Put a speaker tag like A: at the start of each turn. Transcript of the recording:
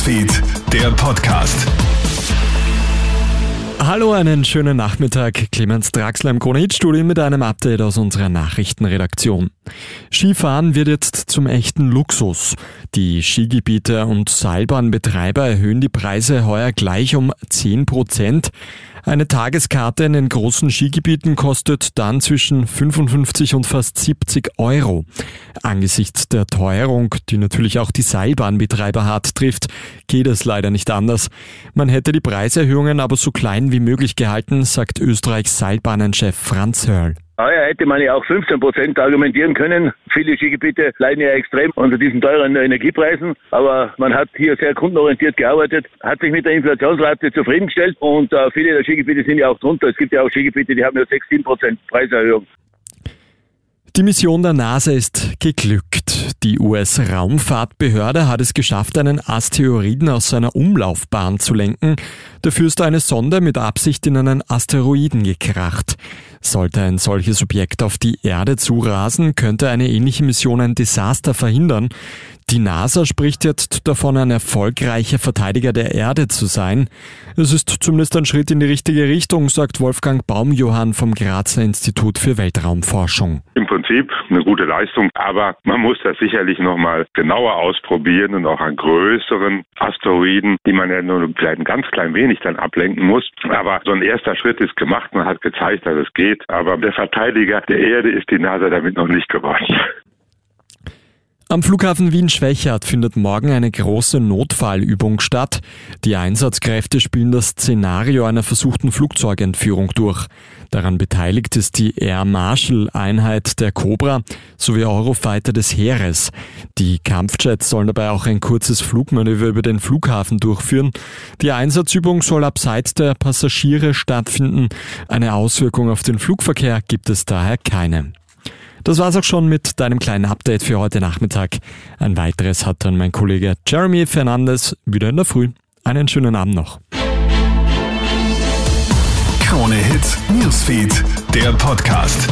A: Newsfeed, der Podcast.
B: Hallo, einen schönen Nachmittag. Clemens Draxler im Krone-Hit-Studio mit einem Update aus unserer Nachrichtenredaktion. Skifahren wird jetzt zum echten Luxus. Die Skigebiete und Seilbahnbetreiber erhöhen die Preise heuer gleich um 10 Prozent. Eine Tageskarte in den großen Skigebieten kostet dann zwischen 55 und fast 70 Euro. Angesichts der Teuerung, die natürlich auch die Seilbahnbetreiber hart trifft, geht es leider nicht anders. Man hätte die Preiserhöhungen aber so klein wie möglich gehalten, sagt Österreichs Seilbahnenchef Franz Hörl.
C: Heuer hätte man ja auch 15 Prozent argumentieren können. Viele Skigebiete leiden ja extrem unter diesen teuren Energiepreisen. Aber man hat hier sehr kundenorientiert gearbeitet, hat sich mit der Inflationsrate zufriedengestellt und äh, viele der Skigebiete sind ja auch drunter. Es gibt ja auch Skigebiete, die haben ja 6, 7 Prozent Preiserhöhung.
B: Die Mission der NASA ist geglückt. Die US-Raumfahrtbehörde hat es geschafft, einen Asteroiden aus seiner Umlaufbahn zu lenken. Dafür ist eine Sonde mit Absicht in einen Asteroiden gekracht. Sollte ein solches Objekt auf die Erde zurasen, könnte eine ähnliche Mission ein Desaster verhindern. Die NASA spricht jetzt davon, ein erfolgreicher Verteidiger der Erde zu sein. Es ist zumindest ein Schritt in die richtige Richtung, sagt Wolfgang Baumjohann vom Grazer Institut für Weltraumforschung.
D: Im Prinzip eine gute Leistung, aber man muss das sicherlich nochmal genauer ausprobieren und auch an größeren Asteroiden, die man ja nur ein ganz klein wenig dann ablenken muss. Aber so ein erster Schritt ist gemacht, man hat gezeigt, dass es geht. Aber der Verteidiger der Erde ist die NASA damit noch nicht geworden.
B: Am Flughafen Wien-Schwächert findet morgen eine große Notfallübung statt. Die Einsatzkräfte spielen das Szenario einer versuchten Flugzeugentführung durch. Daran beteiligt ist die Air Marshal Einheit der Cobra sowie Eurofighter des Heeres. Die Kampfjets sollen dabei auch ein kurzes Flugmanöver über den Flughafen durchführen. Die Einsatzübung soll abseits der Passagiere stattfinden. Eine Auswirkung auf den Flugverkehr gibt es daher keine. Das war's auch schon mit deinem kleinen Update für heute Nachmittag. Ein weiteres hat dann mein Kollege Jeremy Fernandes wieder in der Früh. Einen schönen Abend noch.
A: Krone Hits, Newsfeed, der Podcast.